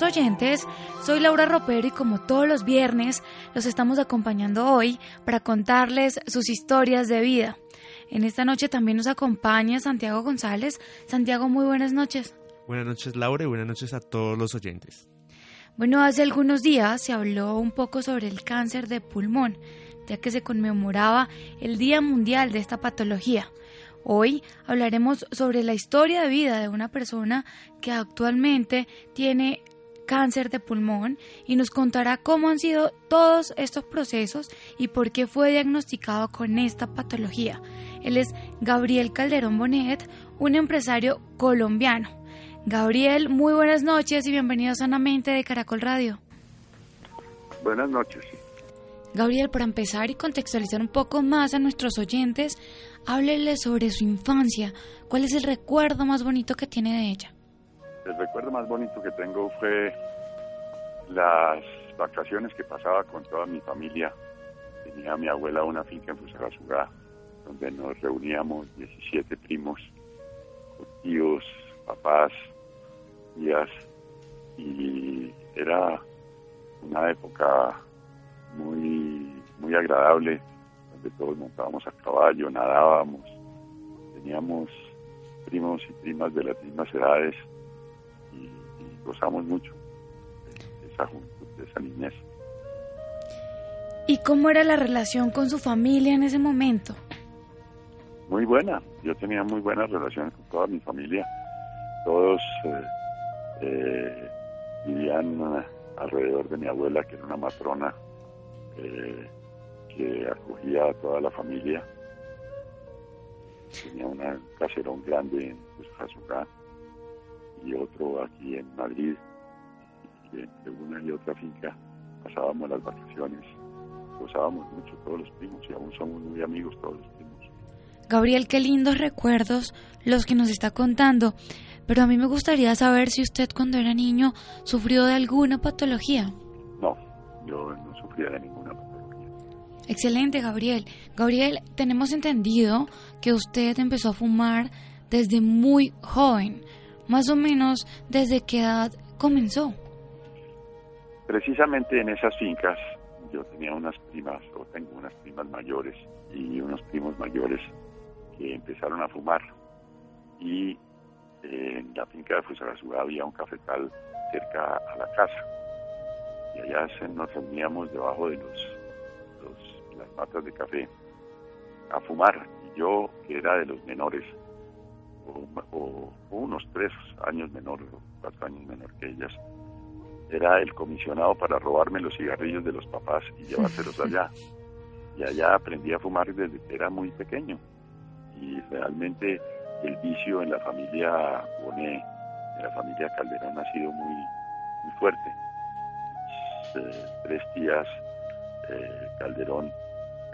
Nuestros oyentes. Soy Laura Ropero y como todos los viernes los estamos acompañando hoy para contarles sus historias de vida. En esta noche también nos acompaña Santiago González. Santiago, muy buenas noches. Buenas noches Laura y buenas noches a todos los oyentes. Bueno, hace algunos días se habló un poco sobre el cáncer de pulmón, ya que se conmemoraba el Día Mundial de esta patología. Hoy hablaremos sobre la historia de vida de una persona que actualmente tiene cáncer de pulmón y nos contará cómo han sido todos estos procesos y por qué fue diagnosticado con esta patología. Él es Gabriel Calderón Bonet, un empresario colombiano. Gabriel, muy buenas noches y bienvenido a Sanamente de Caracol Radio. Buenas noches. Gabriel, para empezar y contextualizar un poco más a nuestros oyentes, háblele sobre su infancia. ¿Cuál es el recuerdo más bonito que tiene de ella? El recuerdo más bonito que tengo fue las vacaciones que pasaba con toda mi familia. Tenía mi abuela una finca en Fusagasugá, donde nos reuníamos 17 primos, tíos, papás, tías, y era una época muy, muy agradable, donde todos montábamos a caballo, nadábamos, teníamos primos y primas de las mismas edades gozamos mucho de esa juventud, de esa niñez. ¿Y cómo era la relación con su familia en ese momento? Muy buena, yo tenía muy buenas relaciones con toda mi familia, todos eh, eh, vivían alrededor de mi abuela, que era una matrona eh, que acogía a toda la familia. Tenía un caserón grande en Jazugá y otro aquí en Madrid. Y entre una y otra finca pasábamos las vacaciones. Gozábamos mucho todos los primos y aún somos muy amigos todos los primos. Gabriel, qué lindos recuerdos los que nos está contando. Pero a mí me gustaría saber si usted cuando era niño sufrió de alguna patología. No, yo no sufría de ninguna patología. Excelente, Gabriel. Gabriel, tenemos entendido que usted empezó a fumar desde muy joven. Más o menos, ¿desde qué edad comenzó? Precisamente en esas fincas yo tenía unas primas, o tengo unas primas mayores y unos primos mayores que empezaron a fumar. Y eh, en la finca de Fusagasugá había un cafetal cerca a la casa. Y allá nos reuníamos debajo de los, los, las matas de café a fumar. Y yo, que era de los menores, o, unos tres años menor, cuatro años menor que ellas, era el comisionado para robarme los cigarrillos de los papás y llevárselos allá. Y allá aprendí a fumar desde que era muy pequeño. Y realmente el vicio en la familia Bonet, en la familia Calderón, ha sido muy, muy fuerte. Eh, tres tías eh, Calderón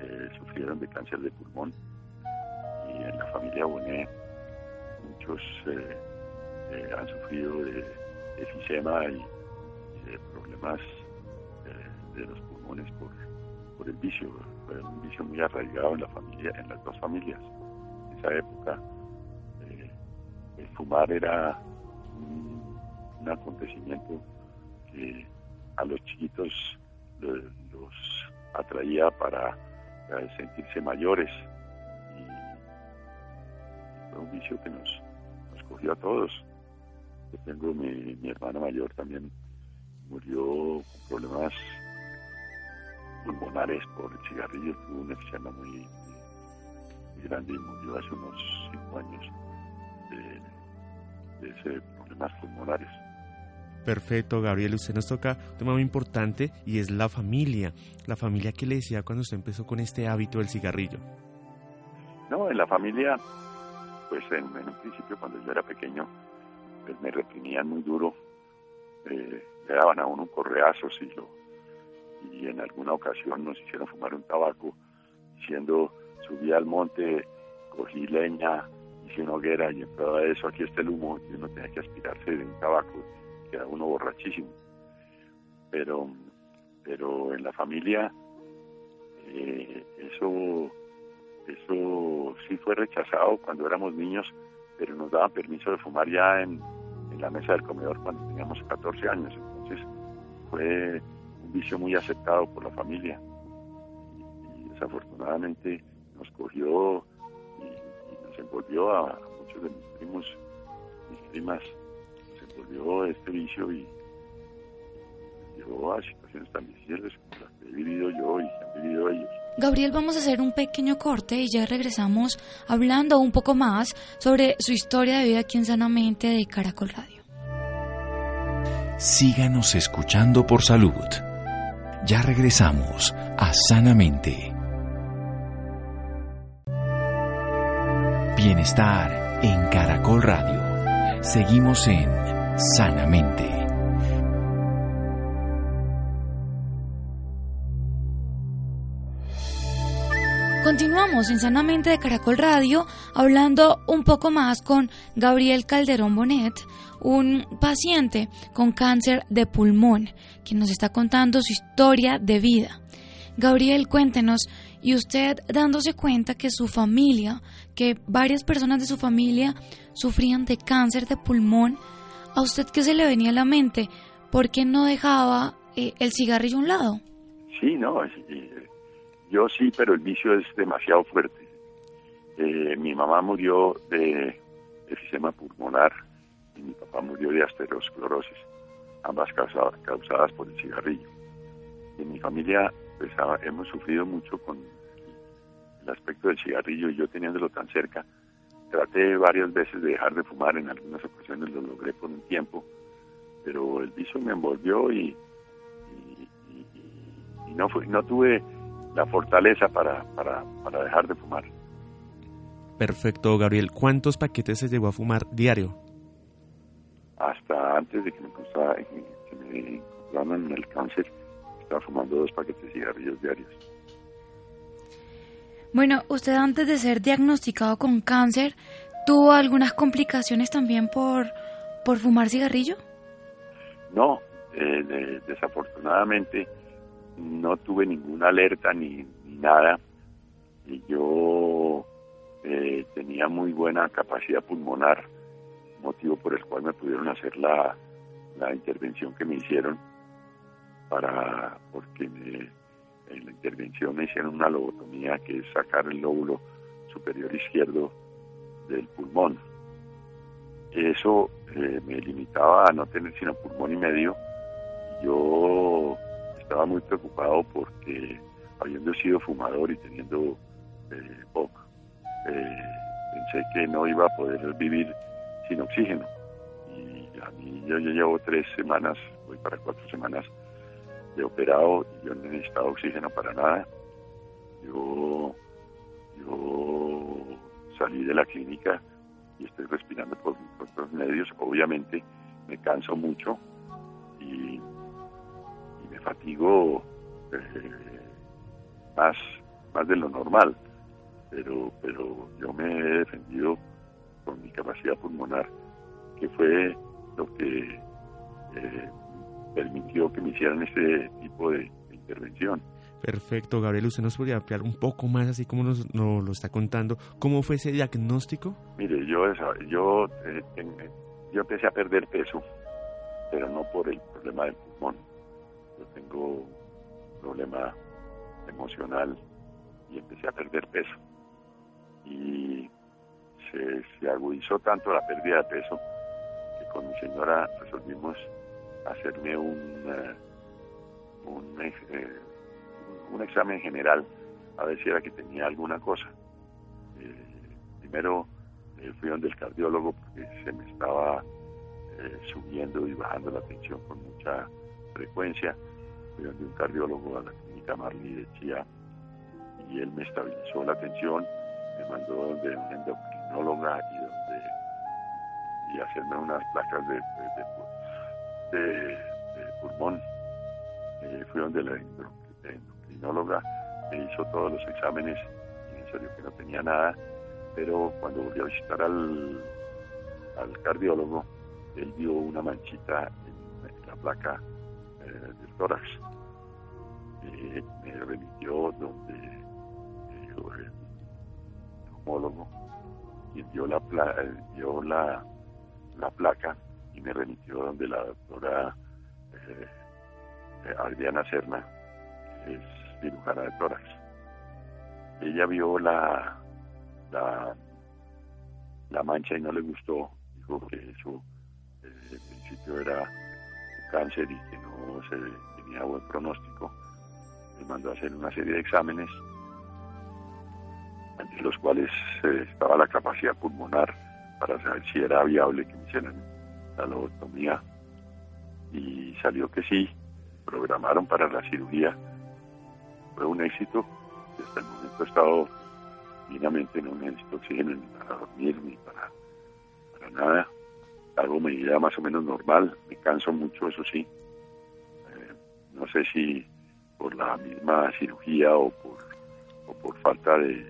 eh, sufrieron de cáncer de pulmón y en la familia Bonet muchos eh, eh, han sufrido de efisema y problemas eh, de los pulmones por, el vicio. Fue un vicio muy arraigado en la familia, en las dos familias. En esa época eh, el fumar era un, acontecimiento que a los chiquitos los, atraía para sentirse mayores vicio que nos, nos cogió a todos. Yo tengo mi, mi hermano mayor también murió con problemas pulmonares por el cigarrillo, tuvo un efisema muy, muy, grande y murió hace unos cinco años de, de ese problemas pulmonares. Perfecto, Gabriel. Usted nos toca un tema muy importante y es la familia. La familia que le decía cuando usted empezó con este hábito del cigarrillo. No, en la familia, pues en, en un principio cuando yo era pequeño, pues me reprimían muy duro, eh, le daban a uno un correazo si lo, y en alguna ocasión nos hicieron fumar un tabaco diciendo subí al monte, cogí leña, hice una hoguera y en prueba eso aquí está el humo y uno tenía que aspirarse de un tabaco, queda uno borrachísimo. Pero, pero en la familia eh, eso, eso sí fue rechazado cuando éramos niños, pero nos daban permiso de fumar ya en, la mesa del comedor cuando teníamos 14 años. Entonces fue un vicio muy aceptado por la familia y, desafortunadamente nos cogió y, nos envolvió a, muchos de mis primos, mis primas, nos envolvió este vicio y llevó a situaciones tan difíciles como las que he vivido yo y que han vivido ellos. Gabriel, vamos a hacer un pequeño corte y ya regresamos hablando un poco más sobre su historia de vida aquí en Sanamente de Caracol Radio. Síganos escuchando por salud. Ya regresamos a Sanamente. Bienestar en Caracol Radio. Seguimos en Sanamente. Continuamos en Sanamente de Caracol Radio hablando un poco más con Gabriel Calderón Bonet, un paciente con cáncer de pulmón, quien nos está contando su historia de vida. Gabriel, cuéntenos, y usted dándose cuenta que su familia, que varias personas de su familia sufrían de cáncer de pulmón, ¿a usted qué se le venía a la mente? ¿Por qué no dejaba eh, el cigarrillo a un lado? Sí, no, yo sí, pero el vicio es demasiado fuerte. Eh, mi mamá murió de efisema pulmonar y mi papá murió de asterosclerosis, ambas causadas, por el cigarrillo. En mi familia pues, hemos sufrido mucho con el aspecto del cigarrillo y yo teniéndolo tan cerca, traté varias veces de dejar de fumar, en algunas ocasiones lo logré por un tiempo, pero el vicio me envolvió y, no, no tuve la fortaleza para, para, para dejar de fumar. Perfecto, Gabriel. ¿Cuántos paquetes se llegó a fumar diario? Hasta antes de que me, costaba, que me encontraran el cáncer, estaba fumando dos paquetes de cigarrillos diarios. Bueno, usted antes de ser diagnosticado con cáncer, ¿tuvo algunas complicaciones también por, por fumar cigarrillo? No, eh, desafortunadamente no tuve ninguna alerta ni, nada. Y yo eh, tenía muy buena capacidad pulmonar, motivo por el cual me pudieron hacer la, la intervención que me hicieron, para porque en la intervención me hicieron una lobotomía, que es sacar el lóbulo superior izquierdo del pulmón. Eso eh, me limitaba a no tener sino pulmón y medio. Yo estaba muy preocupado porque habiendo sido fumador y teniendo eh, eh, pensé que no iba a poder vivir sin oxígeno. Y a mí yo ya llevo tres semanas, voy para cuatro semanas de operado y yo no he necesitado oxígeno para nada. Yo, yo salí de la clínica y estoy respirando por otros medios. Obviamente me canso mucho y fatigo eh, más, más de lo normal, pero, pero yo me he defendido con mi capacidad pulmonar, que fue lo que eh, permitió que me hicieran este tipo de, intervención. Perfecto, Gabriel, ¿usted nos podría ampliar un poco más, así como nos, lo está contando, cómo fue ese diagnóstico? Mire, yo, yo, eh, yo empecé a perder peso, pero no por el problema del pulmón, tengo un problema emocional y empecé a perder peso. Y se, agudizó tanto la pérdida de peso que con mi señora resolvimos hacerme un, eh, eh, un, examen general a ver si era que tenía alguna cosa. Eh, primero fui donde el cardiólogo porque se me estaba subiendo y bajando la tensión con mucha frecuencia fui donde un cardiólogo a la clínica Marley de Chía y él me estabilizó la tensión, me mandó donde una endocrinóloga y y hacerme unas placas de, de, pulmón. Eh, fui donde la endocrinóloga me hizo todos los exámenes y me salió que no tenía nada, pero cuando volví a visitar al, al cardiólogo, él vio una manchita en la placa eh, tórax. Eh, me remitió donde el homólogo y dio la, dio la, la placa y me remitió donde la doctora eh, Adriana Serna, es cirujana de tórax. Ella vio la, la, la mancha y no le gustó, dijo que eso eh, en principio era un cáncer y que no se tenía buen pronóstico. Me mandó a hacer una serie de exámenes, entre los cuales eh, estaba la capacidad pulmonar para saber si era viable que me hicieran la lobotomía y salió que sí, programaron para la cirugía fue un éxito. Hasta el momento he estado dignamente, no necesito oxígeno ni para dormir ni para, para nada. Hago mi vida más o menos normal, me canso mucho, eso sí. Eh, no sé si por la misma cirugía o por, o por falta de,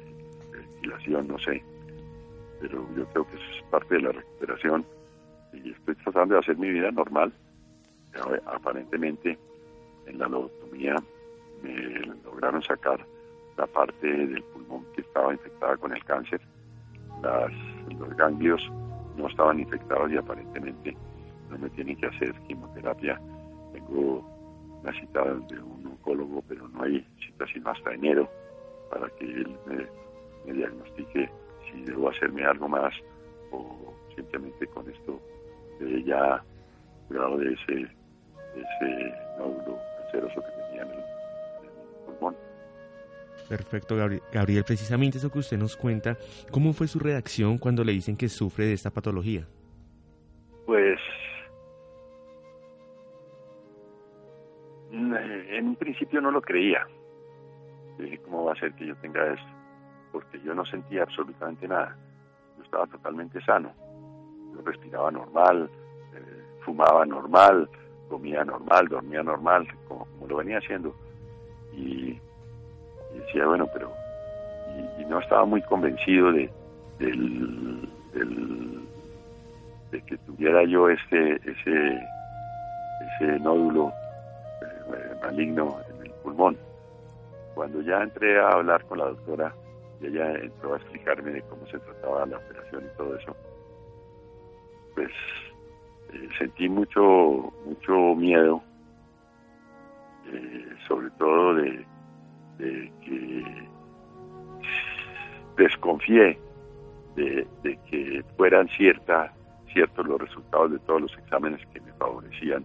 ventilación, no sé. Pero yo creo que eso es parte de la recuperación y estoy tratando de hacer mi vida normal. Aparentemente en la lobotomía me lograron sacar la parte del pulmón que estaba infectada con el cáncer. Las, los ganglios no estaban infectados y aparentemente no me tienen que hacer quimioterapia. Tengo una cita de un oncólogo, pero no hay cita sino hasta enero para que él me, diagnostique si debo hacerme algo más o simplemente con esto de ya cuidado de ese, ese nódulo canceroso que tenía en el Perfecto, Gabriel. Precisamente eso que usted nos cuenta, ¿cómo fue su reacción cuando le dicen que sufre de esta patología? Pues principio no lo creía. Dije, ¿cómo va a ser que yo tenga esto? Porque yo no sentía absolutamente nada. Yo estaba totalmente sano. Yo respiraba normal, eh, fumaba normal, comía normal, dormía normal, como, lo venía haciendo y, decía, bueno, pero... Y, no estaba muy convencido de, del, de que tuviera yo este ese ese nódulo maligno en el pulmón. Cuando ya entré a hablar con la doctora y ella entró a explicarme de cómo se trataba la operación y todo eso, pues eh, sentí mucho mucho miedo eh, sobre todo de, que desconfié de, que fueran cierta, ciertos los resultados de todos los exámenes que me favorecían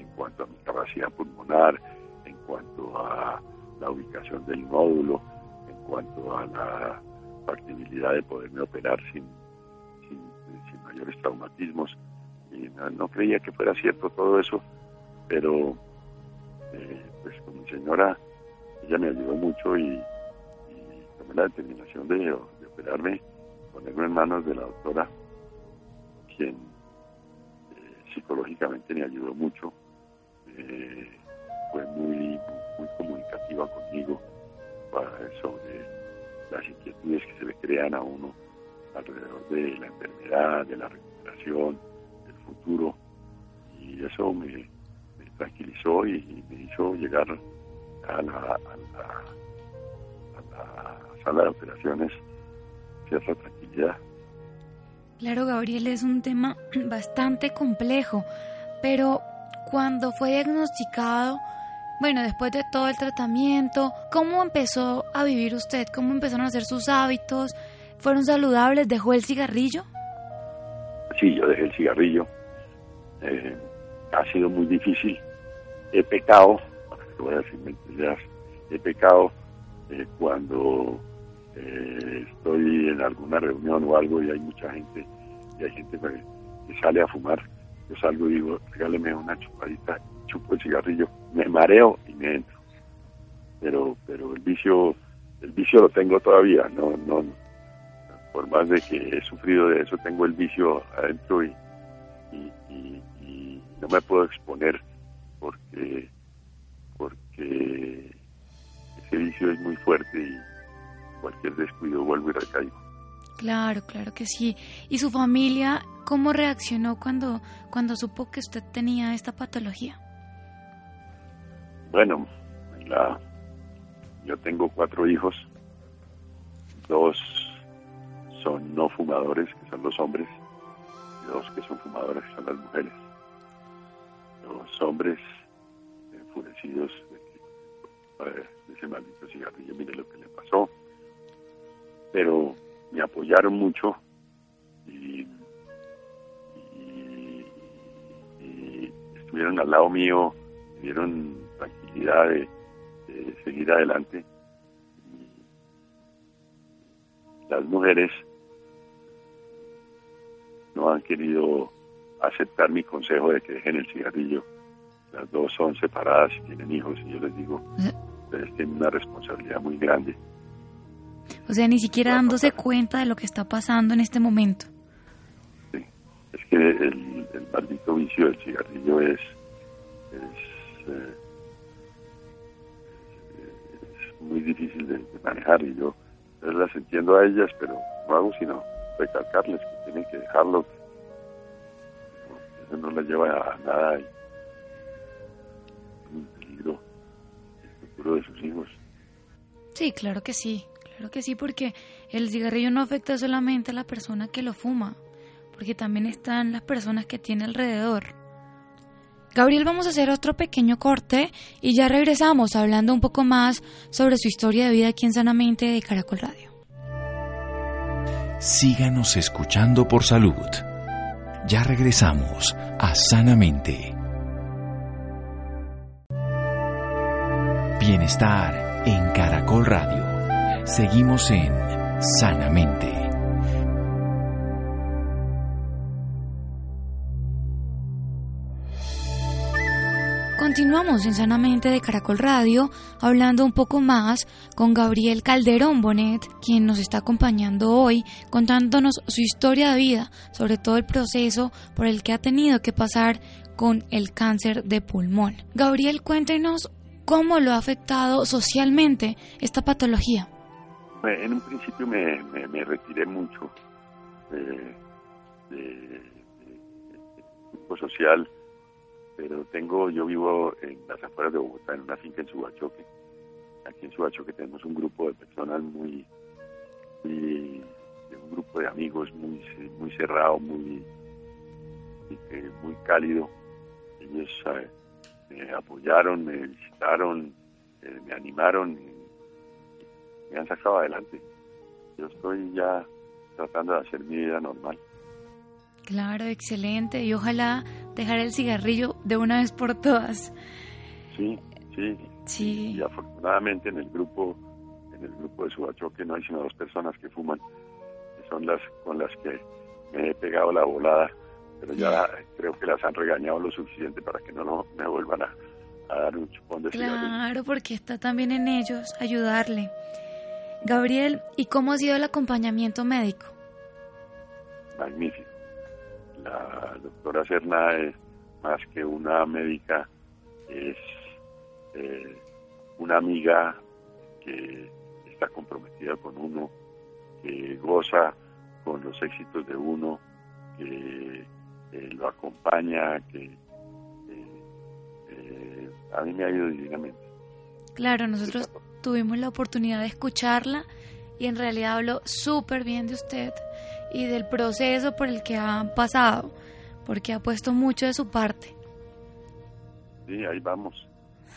en cuanto a mi capacidad pulmonar, en cuanto a la ubicación del nódulo, en cuanto a la factibilidad de poderme operar sin, sin, mayores traumatismos. Y no creía que fuera cierto todo eso, pero eh, pues con mi señora, ella me ayudó mucho y, tomé la determinación de, operarme, ponerme en manos de la doctora, quien eh, psicológicamente me ayudó mucho, eh, fue muy, muy comunicativa conmigo sobre las inquietudes que se le crean a uno alrededor de la enfermedad, de la recuperación, del futuro, y eso me, tranquilizó y, me hizo llegar a la, a la, sala de operaciones cierta tranquilidad. Claro, Gabriel, es un tema bastante complejo, pero cuando fue diagnosticado, bueno, después de todo el tratamiento, ¿cómo empezó a vivir usted? ¿Cómo empezaron a ser sus hábitos? ¿Fueron saludables? ¿Dejó el cigarrillo? Sí, yo dejé el cigarrillo. Eh, ha sido muy difícil he pecado, voy a decir he pecado eh, cuando eh, estoy en alguna reunión o algo y hay mucha gente y hay gente que, sale a fumar, yo salgo y digo, regáleme una chupadita, chupo el cigarrillo, me mareo y me entro. Pero, pero el vicio, el vicio lo tengo todavía, no, no, por más de que he sufrido de eso, tengo el vicio adentro y, y, no me puedo exponer porque porque ese vicio es muy fuerte y cualquier descuido vuelvo y recaigo. Claro, claro que sí. ¿Y su familia cómo reaccionó cuando, cuando supo que usted tenía esta patología? Bueno, la, yo tengo cuatro hijos, dos son no fumadores, que son los hombres, y dos que son fumadores, que son las mujeres. Los hombres enfurecidos de, de ese maldito cigarrillo, mire lo que le pasó. Pero me apoyaron mucho y, estuvieron al lado mío, me dieron tranquilidad de, seguir adelante. las mujeres no han querido aceptar mi consejo de que dejen el cigarrillo. Las dos son separadas y tienen hijos y yo les digo, ustedes tienen una responsabilidad muy grande o sea, ni siquiera dándose cuenta de lo que está pasando en este momento. Sí, es que el, maldito vicio del cigarrillo es, es, eh, muy difícil de, manejar y yo, las entiendo a ellas, pero no hago sino recalcarles que tienen que dejarlo. Eso no les lleva a nada y un peligro el futuro de sus hijos. Sí, claro que sí. Claro que sí, porque el cigarrillo no afecta solamente a la persona que lo fuma, porque también están las personas que tiene alrededor. Gabriel, vamos a hacer otro pequeño corte y ya regresamos hablando un poco más sobre su historia de vida aquí en Sanamente de Caracol Radio. Síganos escuchando por salud. Ya regresamos a Sanamente. Bienestar en Caracol Radio. Seguimos en Sanamente. Continuamos en Sanamente de Caracol Radio hablando un poco más con Gabriel Calderón Bonet, quien nos está acompañando hoy contándonos su historia de vida, sobre todo el proceso por el que ha tenido que pasar con el cáncer de pulmón. Gabriel, cuéntenos cómo lo ha afectado socialmente esta patología. En un principio me, me, retiré mucho del de, grupo social, pero tengo, yo vivo en las afueras de Bogotá, en una finca en Subachoque. Aquí en Subachoque tenemos un grupo de personas muy, muy un grupo de amigos muy muy cerrado, muy muy cálido. Ellos eh, me apoyaron, me visitaron, eh, me animaron me han sacado adelante. Yo estoy ya tratando de hacer mi vida normal. Claro, excelente. Y ojalá dejar el cigarrillo de una vez por todas. Sí, sí. Sí. Y, afortunadamente en el grupo, en el grupo de Subachoque no hay sino dos personas que fuman, que son las con las que me he pegado la volada, pero ya creo que las han regañado lo suficiente para que no me vuelvan a, dar un chupón de cigarrillo. Claro, porque está también en ellos ayudarle. Gabriel, ¿y cómo ha sido el acompañamiento médico? Magnífico. La doctora Serna es más que una médica, es eh, una amiga que está comprometida con uno, que goza con los éxitos de uno, que lo acompaña, que eh, eh, a mí me ha ido divinamente. Claro, nosotros tuvimos la oportunidad de escucharla y en realidad habló súper bien de usted y del proceso por el que ha pasado, porque ha puesto mucho de su parte. Sí, ahí vamos.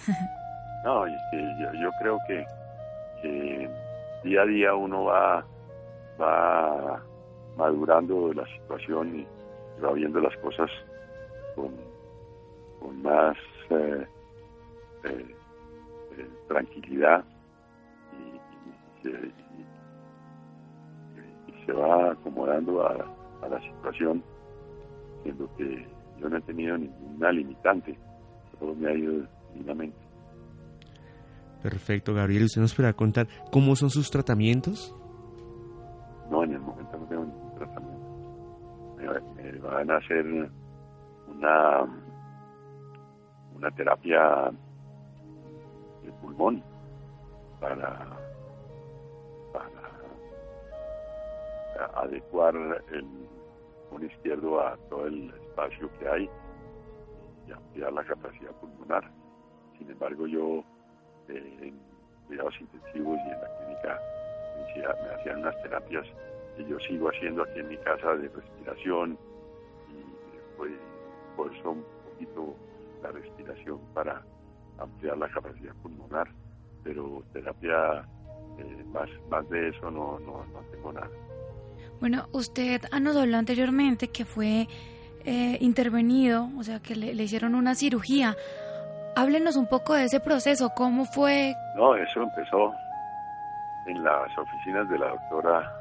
No, yo, creo que, día a día uno va, va madurando la situación y va viendo las cosas con, con más eh, eh, eh, tranquilidad y, se, va acomodando a, la situación, siendo que yo no he tenido ninguna limitante, todo me ha ido divinamente. Perfecto, Gabriel. ¿Usted nos puede contar cómo son sus tratamientos? No, en el momento no tengo ningún tratamiento. Me, van a hacer una, una terapia de pulmón para adecuar el pulmón izquierdo a todo el espacio que hay y ampliar la capacidad pulmonar. Sin embargo, yo eh, en cuidados intensivos y en la clínica me, hacían unas terapias que yo sigo haciendo aquí en mi casa de respiración y por eso un poquito la respiración para ampliar la capacidad pulmonar, pero terapia eh, más, más de eso no, no, no tengo nada. Bueno, usted nos habló anteriormente que fue eh, intervenido, o sea, que le, hicieron una cirugía. Háblenos un poco de ese proceso, ¿cómo fue? No, eso empezó en las oficinas de la doctora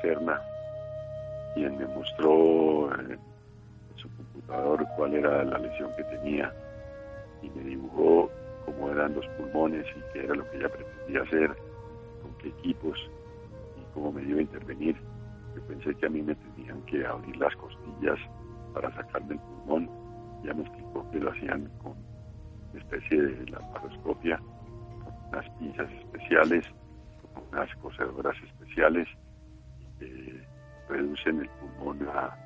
Serna, quien me mostró en su computador cuál era la lesión que tenía y me dibujó cómo eran los pulmones y qué era lo que ella pretendía hacer, con qué equipos y cómo me iba a intervenir. Yo pensé que a mí me tenían que abrir las costillas para sacarme el pulmón. Ya me explicó que lo hacían con una especie de laparoscopia, con unas pinzas especiales, con unas cosedoras especiales que reducen el pulmón a,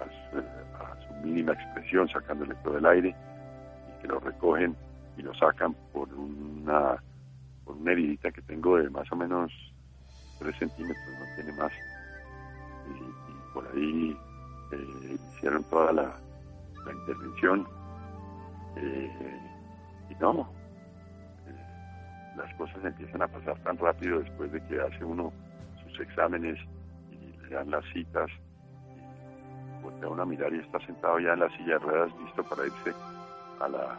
su, mínima expresión, sacándole todo el aire, y que lo recogen y lo sacan por una, por una heridita que tengo de más o menos 3 centímetros, no tiene más y, por ahí eh, hicieron toda la, intervención. Eh, y no, eh, las cosas empiezan a pasar tan rápido después de que hace uno sus exámenes y le dan las citas. Voltea uno a mirar y está sentado ya en la silla de ruedas, listo para irse a la,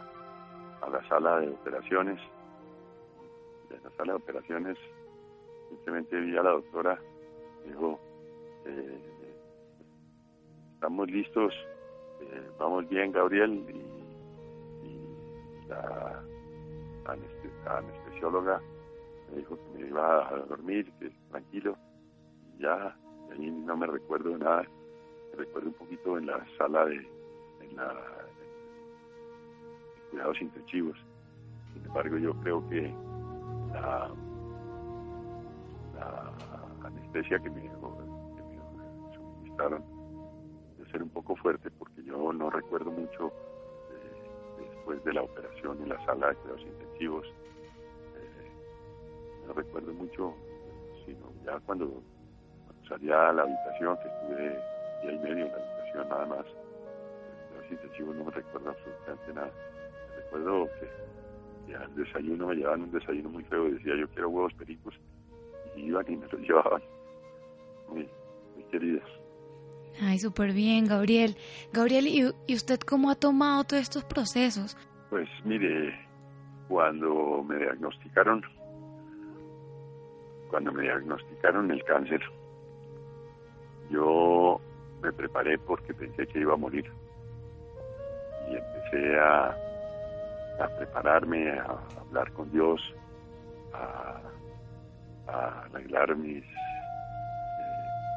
a la sala de operaciones. en la sala de operaciones simplemente vi a la doctora, dijo, eh, estamos listos, eh, vamos bien, Gabriel, y, la, anestesióloga me dijo que me iba a dormir, que tranquilo, y ya, ahí no me recuerdo de nada, me recuerdo un poquito en la sala de, en la, cuidados intensivos. Sin embargo, yo creo que la, anestesia que me de ser un poco fuerte porque yo no recuerdo mucho eh, después de la operación en la sala de cuidados intensivos. Eh, no recuerdo mucho, sino ya cuando, salía a la habitación, que estuve día y medio en la habitación nada más, cuidados intensivos no me recuerdo absolutamente nada. recuerdo que, al desayuno me llevaban un desayuno muy feo y decía yo quiero huevos pericos iban y me los llevaban muy, muy queridos. Ay, súper bien, Gabriel. Gabriel, ¿y, usted cómo ha tomado todos estos procesos? Pues mire, cuando me diagnosticaron, cuando me diagnosticaron el cáncer, yo me preparé porque pensé que iba a morir. Y empecé a, prepararme, a hablar con Dios, a, arreglar mis eh,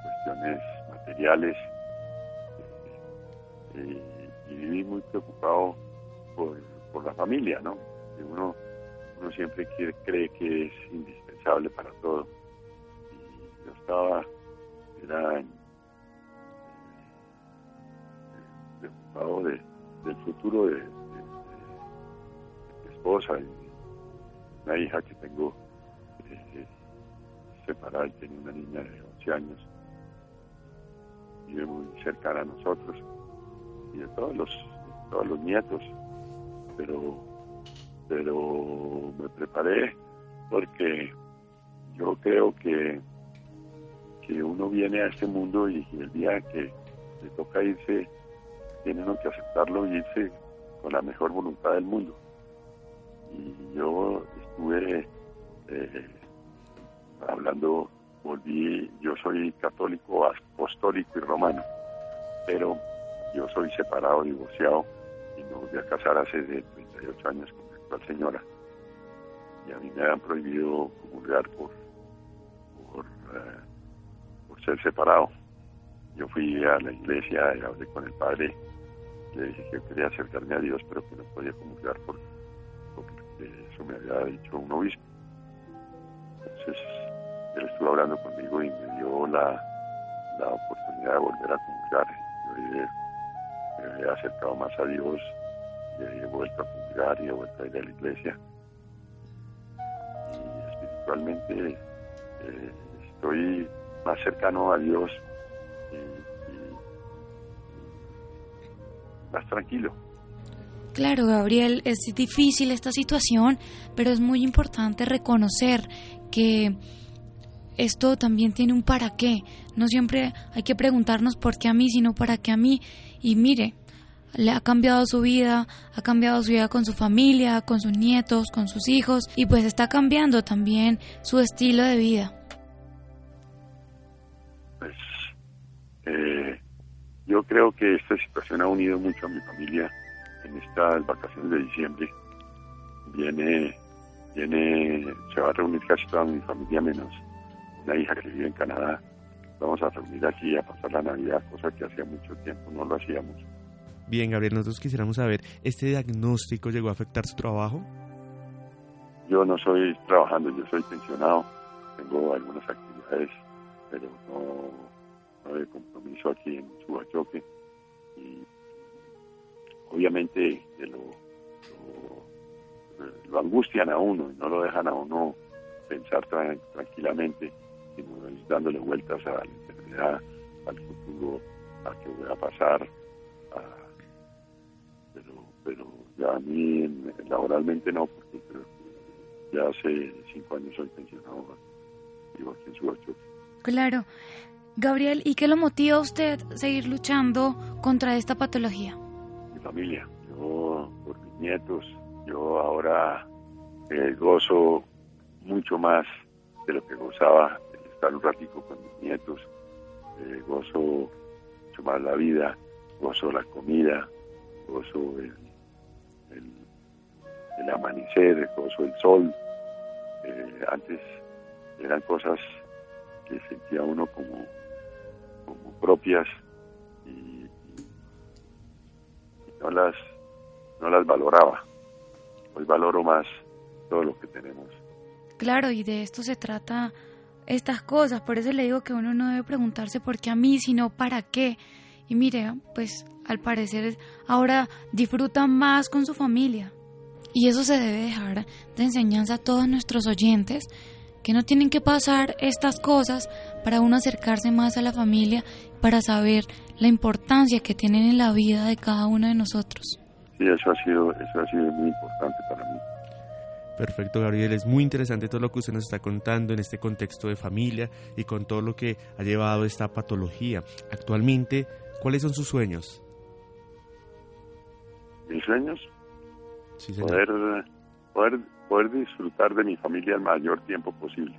cuestiones materiales y, viví muy preocupado por, la familia, ¿no? uno, uno siempre cree que es indispensable para todo. Y yo estaba, era preocupado del futuro de, mi esposa y una hija que tengo eh, separada y tiene una niña de 11 años vive muy cercana a nosotros y de todos los todos los nietos pero pero me preparé porque yo creo que que uno viene a este mundo y, el día que le toca irse tiene uno que aceptarlo y irse con la mejor voluntad del mundo. Y yo estuve eh, hablando volví, yo soy católico, apostólico y romano, pero yo soy separado, divorciado y me volví a casar hace 38 años con mi actual señora. Y a mí me han prohibido comulgar por, por, eh, por ser separado. Yo fui a la iglesia y hablé con el padre le dije que quería acercarme a Dios, pero que no podía comulgar porque, porque eso me había dicho un obispo. Entonces, él estuvo hablando conmigo y me dio la, la oportunidad de volver a comulgar. Yo me he acercado más a Dios y he vuelto a comulgar y he vuelto a ir a la iglesia. Y espiritualmente eh, estoy más cercano a Dios más tranquilo. Claro, Gabriel, es difícil esta situación, pero es muy importante reconocer que esto también tiene un para qué. No siempre hay que preguntarnos por qué a mí, sino para qué a mí. Y mire, le ha cambiado su vida, ha cambiado su vida con su familia, con sus nietos, con sus hijos, y pues está cambiando también su estilo de vida. Pues eh, yo creo que esta situación ha unido mucho a mi familia en estas vacaciones de diciembre. Viene, viene, se va a reunir casi toda mi familia menos una hija que vive en Canadá. Vamos a reunir aquí a pasar la Navidad, cosa que hacía mucho tiempo no lo hacíamos. Bien, Gabriel, nosotros quisiéramos saber, ¿este diagnóstico llegó a afectar su trabajo? Yo no soy trabajando, yo soy pensionado, tengo algunas actividades, pero no, de compromiso aquí en Subachoque y obviamente lo, lo, angustian a uno y no lo dejan a uno pensar tranquilamente, dándole vueltas a la enfermedad, al futuro, a qué voy a pasar, pero, pero ya a mí laboralmente no, porque ya hace cinco años soy pensionado, vivo aquí en. Claro, Gabriel, ¿y qué lo motiva a usted a seguir luchando contra esta patología? Mi familia, yo por mis nietos, yo ahora eh, gozo mucho más de lo que gozaba estar un ratico con mis nietos, eh, gozo mucho más la vida, gozo la comida, gozo el, el, amanecer, gozo el sol. Eh, antes eran cosas que sentía uno como como propias y, no las no las valoraba. Hoy valoro más todo lo que tenemos. Claro, y de esto se trata estas cosas, por eso le digo que uno no debe preguntarse por qué a mí, sino para qué. Y mire, pues al parecer ahora disfruta más con su familia. Y eso se debe dejar de enseñanza a todos nuestros oyentes, que no tienen que pasar estas cosas para uno acercarse más a la familia, para saber la importancia que tienen en la vida de cada uno de nosotros. Sí, eso ha sido, eso ha sido muy importante para mí. Perfecto, Gabriel. Es muy interesante todo lo que usted nos está contando en este contexto de familia y con todo lo que ha llevado esta patología. Actualmente, ¿cuáles son sus sueños? Mis sueños, sí, poder, poder, poder disfrutar de mi familia el mayor tiempo posible.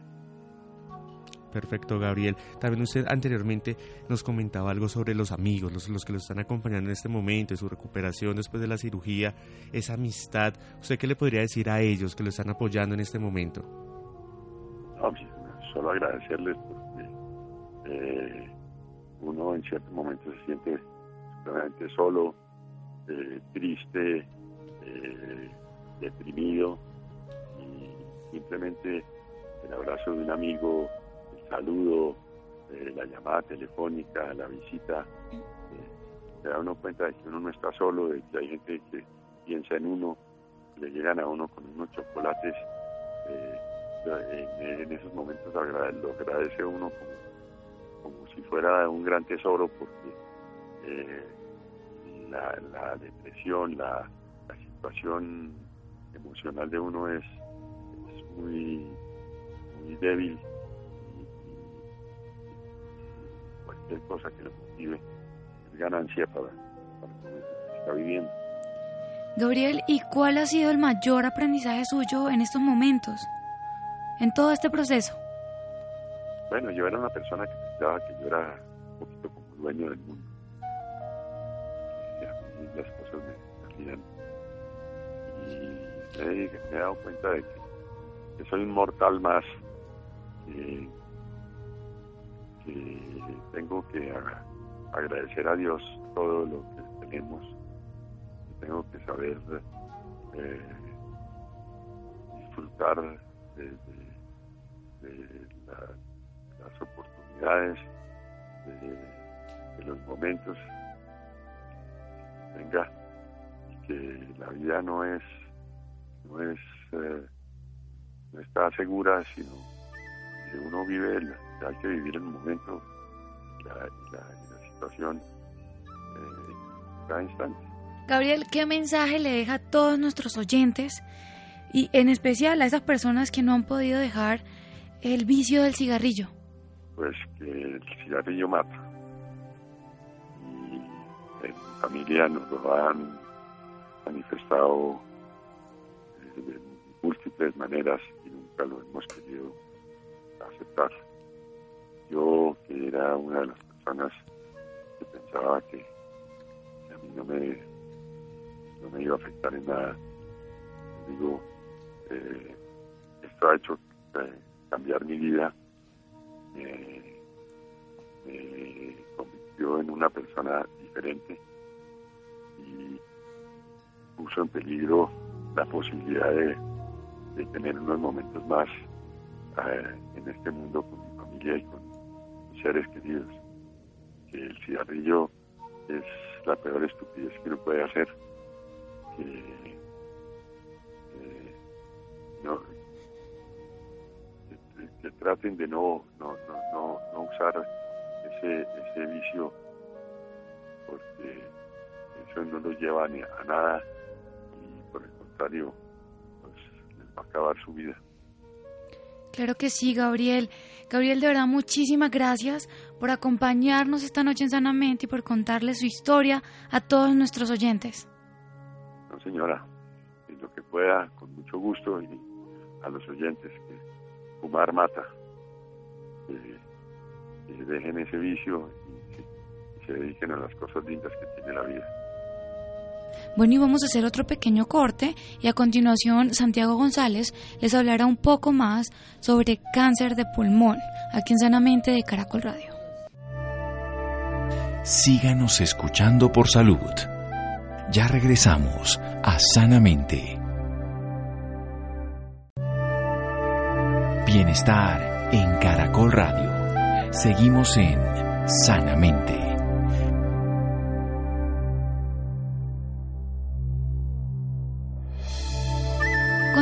Perfecto, Gabriel. También usted anteriormente nos comentaba algo sobre los amigos, los, que lo están acompañando en este momento, de su recuperación después de la cirugía, esa amistad. ¿Usted qué le podría decir a ellos que lo están apoyando en este momento? Pues, solo agradecerles porque eh, uno en ciertos momentos se siente realmente solo, eh, triste, eh, deprimido y simplemente el abrazo de un amigo saludo, eh, la llamada telefónica, la visita, eh, se da uno cuenta de que uno no está solo, de que hay gente que piensa en uno, le llegan a uno con unos chocolates, eh, en, esos momentos lo agradece uno como, como si fuera un gran tesoro porque la, la, depresión, la, situación emocional de uno es, es muy, muy débil cosa que motive ganancia para, para lo que está viviendo. Gabriel, ¿y cuál ha sido el mayor aprendizaje suyo en estos momentos, en todo este proceso? Bueno, yo era una persona que pensaba que yo era un poquito como dueño del mundo. Y a mí las cosas me salían. Y me, he dado cuenta de que, soy un mortal más, que tengo que agradecer a Dios todo lo que tenemos, tengo que saber eh, disfrutar de, las oportunidades, de, los momentos. Venga, y que la vida no es, no es, eh, no está segura, sino que uno vive, hay que vivir el momento, la, la, situación eh, cada instante. Gabriel, ¿qué mensaje le deja a todos nuestros oyentes y en especial a esas personas que no han podido dejar el vicio del cigarrillo? Pues que el cigarrillo mata. Y en mi familia nos lo han manifestado de múltiples maneras y nunca lo hemos querido aceptar. Yo, que era una de las personas que pensaba que a mí no me no me iba a afectar en nada. Digo, eh, esto ha hecho eh, cambiar mi vida, me convirtió en una persona diferente y puso en peligro la posibilidad de, tener unos momentos más eh, en este mundo con mi familia y con seres queridos. Que el cigarrillo es la peor estupidez que uno puede hacer que, traten de no, no, no, no, usar ese, ese vicio porque eso no los lleva ni a nada y por el contrario pues, les va a acabar su vida. Claro que sí, Gabriel. Gabriel, de verdad, muchísimas gracias por acompañarnos esta noche en Sanamente y por contarle su historia a todos nuestros oyentes señora, en lo que pueda, con mucho gusto, y a los oyentes, que fumar mata, que, dejen ese vicio y, se dediquen a las cosas lindas que tiene la vida. Bueno, y vamos a hacer otro pequeño corte y a continuación Santiago González les hablará un poco más sobre cáncer de pulmón, aquí en Sanamente de Caracol Radio. Síganos escuchando por salud. Ya regresamos a Sanamente. Bienestar en Caracol Radio. Seguimos en Sanamente.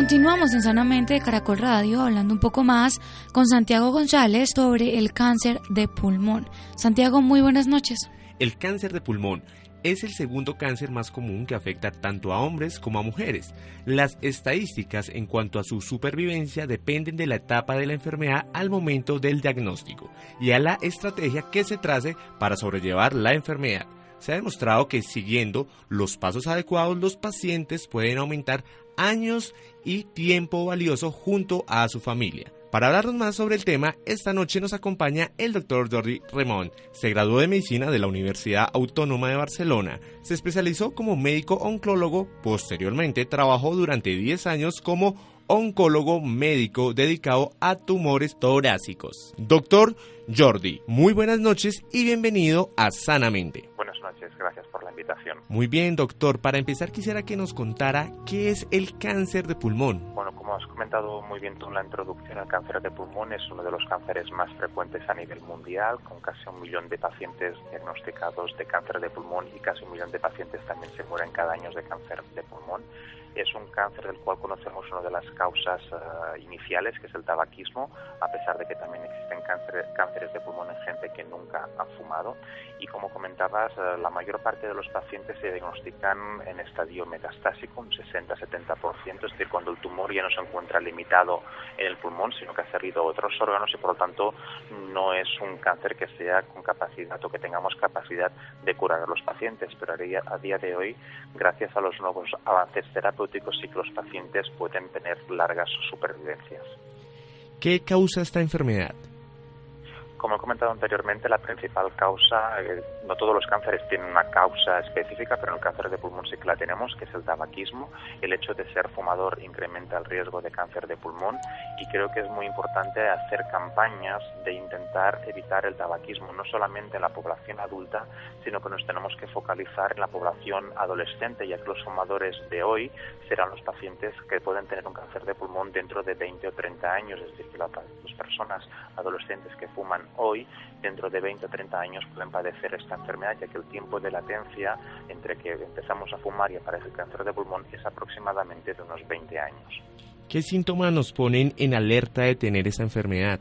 Continuamos en Sanamente de Caracol Radio hablando un poco más con Santiago González sobre el cáncer de pulmón. Santiago, muy buenas noches. El cáncer de pulmón es el segundo cáncer más común que afecta tanto a hombres como a mujeres. Las estadísticas en cuanto a su supervivencia dependen de la etapa de la enfermedad al momento del diagnóstico y a la estrategia que se trace para sobrellevar la enfermedad. Se ha demostrado que siguiendo los pasos adecuados los pacientes pueden aumentar años y tiempo valioso junto a su familia. Para hablarnos más sobre el tema, esta noche nos acompaña el doctor Jordi Remón. Se graduó de medicina de la Universidad Autónoma de Barcelona. Se especializó como médico oncólogo. Posteriormente trabajó durante 10 años como oncólogo médico dedicado a tumores torácicos. Doctor Jordi, muy buenas noches y bienvenido a Sanamente. Buenas noches, gracias por la invitación. Muy bien, doctor. Para empezar quisiera que nos contara qué es el cáncer de pulmón. Bueno, como has comentado muy bien tú en la introducción, el cáncer de pulmón es uno de los cánceres más frecuentes a nivel mundial, con casi un millón de pacientes diagnosticados de cáncer de pulmón y casi un millón de pacientes también se mueren cada año de cáncer de pulmón es un cáncer del cual conocemos una de las causas eh, iniciales, que es el tabaquismo, a pesar de que también existen cánceres de pulmón en gente que nunca ha fumado. Y como comentabas, eh, la mayor parte de los pacientes se diagnostican en estadio metastásico, un 60-70%, es decir, cuando el tumor ya no se encuentra limitado en el pulmón, sino que ha servido a otros órganos y por lo tanto no es un cáncer que sea con capacidad o que tengamos capacidad de curar a los pacientes. Pero a día de hoy, gracias a los nuevos avances terapéuticos, y que los pacientes pueden tener largas supervivencias. ¿Qué causa esta enfermedad? Como he comentado anteriormente, la principal causa, eh, no todos los cánceres tienen una causa específica, pero en el cáncer de pulmón sí que la tenemos, que es el tabaquismo. El hecho de ser fumador incrementa el riesgo de cáncer de pulmón y creo que es muy importante hacer campañas de intentar evitar el tabaquismo, no solamente en la población adulta, sino que nos tenemos que focalizar en la población adolescente, ya que los fumadores de hoy serán los pacientes que pueden tener un cáncer de pulmón dentro de 20 o 30 años, es decir, que las personas adolescentes que fuman hoy, dentro de 20 o 30 años pueden padecer esta enfermedad, ya que el tiempo de latencia entre que empezamos a fumar y aparece el cáncer de pulmón es aproximadamente de unos 20 años. ¿Qué síntomas nos ponen en alerta de tener esta enfermedad?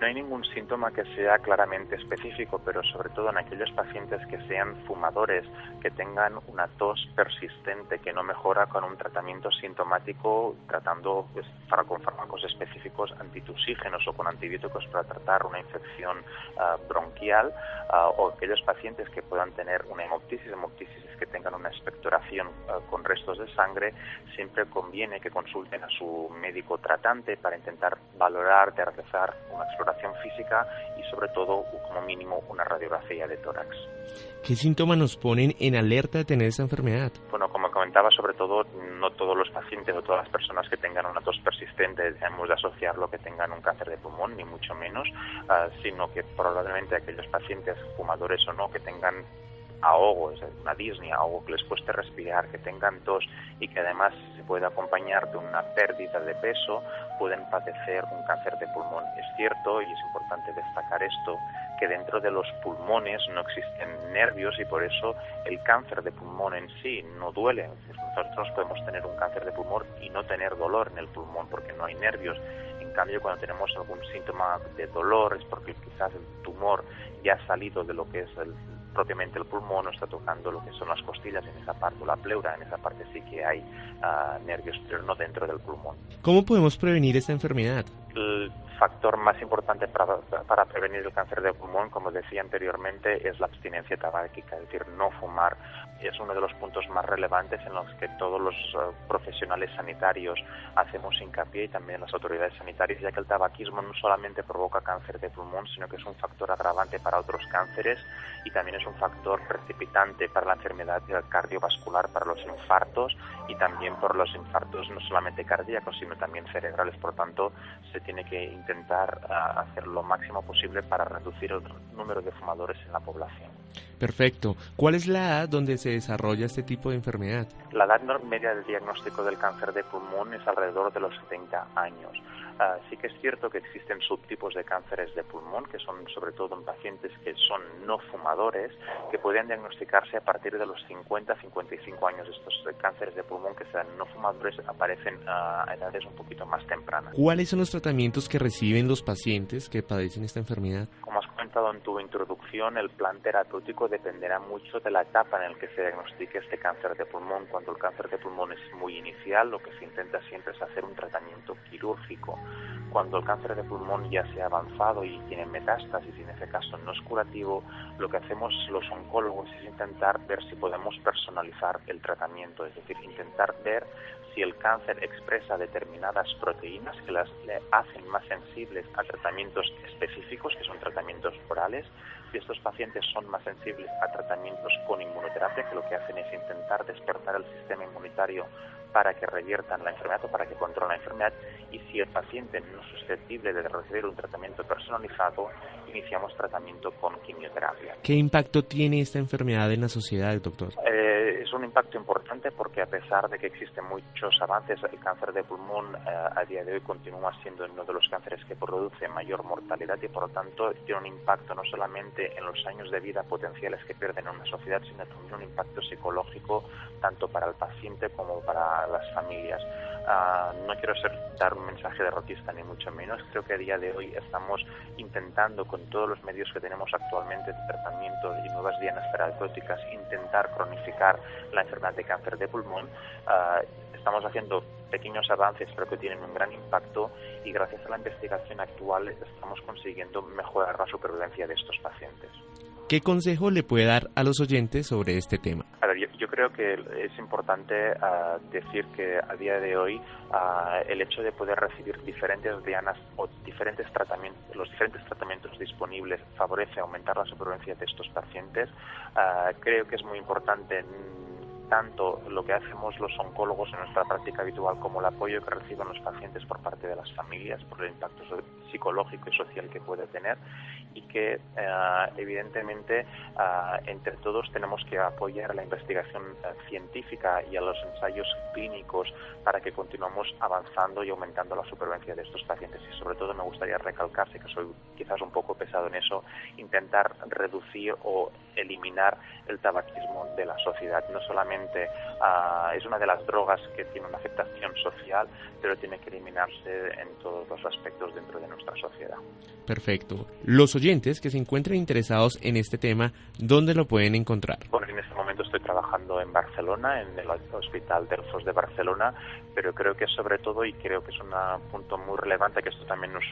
No hay ningún síntoma que sea claramente específico, pero sobre todo en aquellos pacientes que sean fumadores, que tengan una tos persistente que no mejora con un tratamiento sintomático, tratando pues, con fármacos específicos antitusígenos o con antibióticos para tratar una infección ah, bronquial, ah, o aquellos pacientes que puedan tener una hemoptisis, hemoptisis que tengan una expectoración ah, con restos de sangre, siempre conviene que consulten a su médico tratante para intentar valorar, de realizar una exploración física y sobre todo como mínimo una radiografía de tórax. ¿Qué síntomas nos ponen en alerta de tener esa enfermedad? Bueno, como comentaba, sobre todo no todos los pacientes o todas las personas que tengan una tos persistente debemos de asociarlo que tengan un cáncer de pulmón, ni mucho menos, ah, sino que probablemente aquellos pacientes, fumadores o no, que tengan ahogo, es una disnea, algo que les cueste respirar, que tengan tos y que además se puede acompañar de una pérdida de peso, pueden padecer un cáncer de pulmón. Es cierto, y es importante destacar esto, que dentro de los pulmones no existen nervios y por eso el cáncer de pulmón en sí no duele. Nosotros podemos tener un cáncer de pulmón y no tener dolor en el pulmón porque no hay nervios. En cambio, cuando tenemos algún síntoma de dolor es porque quizás el tumor ya ha salido de lo que es el propiamente el pulmón, está tocando lo que son las costillas en esa parte, o la pleura, en esa parte sí que hay uh, nervios, pero no dentro del pulmón. ¿Cómo podemos prevenir esta enfermedad? El factor más importante para, para prevenir el cáncer de pulmón, como decía anteriormente, es la abstinencia tabáquica, es decir, no fumar es uno de los puntos más relevantes en los que todos los eh, profesionales sanitarios hacemos hincapié y también las autoridades sanitarias, ya que el tabaquismo no solamente provoca cáncer de pulmón, sino que es un factor agravante para otros cánceres y también es un factor precipitante para la enfermedad cardiovascular, para los infartos y también por los infartos no solamente cardíacos, sino también cerebrales. Por tanto, se tiene que intentar eh, hacer lo máximo posible para reducir el número de fumadores en la población. Perfecto. ¿Cuál es la edad donde se desarrolla este tipo de enfermedad? La edad media del diagnóstico del cáncer de pulmón es alrededor de los 70 años. Ah, sí que es cierto que existen subtipos de cánceres de pulmón, que son sobre todo en pacientes que son no fumadores, que pueden diagnosticarse a partir de los 50-55 años. Estos cánceres de pulmón que sean no fumadores aparecen a edades un poquito más tempranas. ¿Cuáles son los tratamientos que reciben los pacientes que padecen esta enfermedad? Como comentado en tu introducción, el plan terapéutico dependerá mucho de la etapa en la que se diagnostique este cáncer de pulmón. Cuando el cáncer de pulmón es muy inicial, lo que se intenta siempre es hacer un tratamiento quirúrgico cuando el cáncer de pulmón ya se ha avanzado y tiene metástasis y en ese caso no es curativo, lo que hacemos los oncólogos es intentar ver si podemos personalizar el tratamiento, es decir, intentar ver si el cáncer expresa determinadas proteínas que las hacen más sensibles a tratamientos específicos, que son tratamientos orales, si estos pacientes son más sensibles a tratamientos con inmunoterapia, que lo que hacen es intentar despertar el sistema inmunitario para que reviertan la enfermedad o para que controlen la enfermedad y si el paciente no es susceptible de recibir un tratamiento personalizado, iniciamos tratamiento con quimioterapia. ¿Qué impacto tiene esta enfermedad en la sociedad, doctor? Eh, es un impacto importante porque a pesar de que existen muchos avances, el cáncer de pulmón eh, a día de hoy continúa siendo uno de los cánceres que produce mayor mortalidad y por lo tanto tiene un impacto no solamente en los años de vida potenciales que pierden en una sociedad, sino también un impacto psicológico tanto para el paciente como para las familias. Ah, no quiero ser, dar un mensaje derrotista ni mucho menos. Creo que a día de hoy estamos intentando con todos los medios que tenemos actualmente de tratamiento y nuevas dianas terapéuticas intentar cronificar la enfermedad de cáncer de pulmón. Ah, estamos haciendo pequeños avances pero que tienen un gran impacto y gracias a la investigación actual estamos consiguiendo mejorar la supervivencia de estos pacientes. ¿Qué consejo le puede dar a los oyentes sobre este tema? A ver, yo, Yo creo que es importante ah, decir que a día de hoy ah, el hecho de poder recibir diferentes dianas o diferentes tratamientos, los diferentes tratamientos disponibles favorece aumentar la supervivencia de estos pacientes. Ah, creo que es muy importante tanto lo que hacemos los oncólogos en nuestra práctica habitual como el apoyo que reciben los pacientes por parte de las familias por el impacto psicológico y social que puede tener y que eh, evidentemente eh, entre todos tenemos que apoyar la investigación eh, científica y a los ensayos clínicos para que continuemos avanzando y aumentando la supervivencia de estos pacientes. Y sobre todo me gustaría recalcarse que soy quizás un poco pesado en eso intentar reducir o eliminar el tabaquismo de la sociedad no solamente Ah, es una de las drogas que tiene una aceptación social, pero tiene que eliminarse en todos los aspectos dentro de nuestra sociedad. Perfecto. Los oyentes que se encuentren interesados en este tema, ¿dónde lo pueden encontrar? Bueno, en este momento estoy trabajando en Barcelona, en el Hospital Delfos de Barcelona, pero creo que sobre todo, y creo que es un punto muy relevante, que esto también nos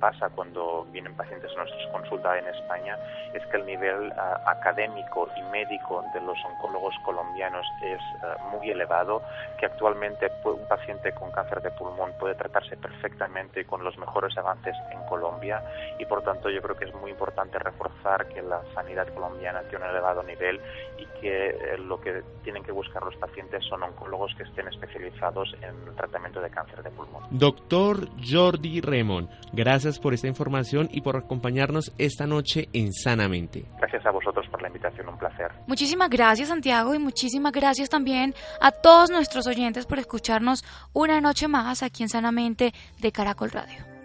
pasa cuando vienen pacientes a nuestras consultas en España, es que el nivel ah, académico y médico de los oncólogos colombianos es eh, muy elevado, que actualmente un paciente con cáncer de pulmón puede tratarse perfectamente con los mejores avances en Colombia y por tanto yo creo que es muy importante reforzar que la sanidad colombiana tiene un elevado nivel y que eh, lo que tienen que buscar los pacientes son oncólogos que estén especializados en el tratamiento de cáncer de pulmón. Doctor Jordi Remon, gracias por esta información y por acompañarnos esta noche en Sanamente. Gracias a vosotros por la invitación, un placer. Muchísimas gracias Santiago y muchísimas gracias también a todos nuestros oyentes por escucharnos una noche más aquí en Sanamente de Caracol Radio.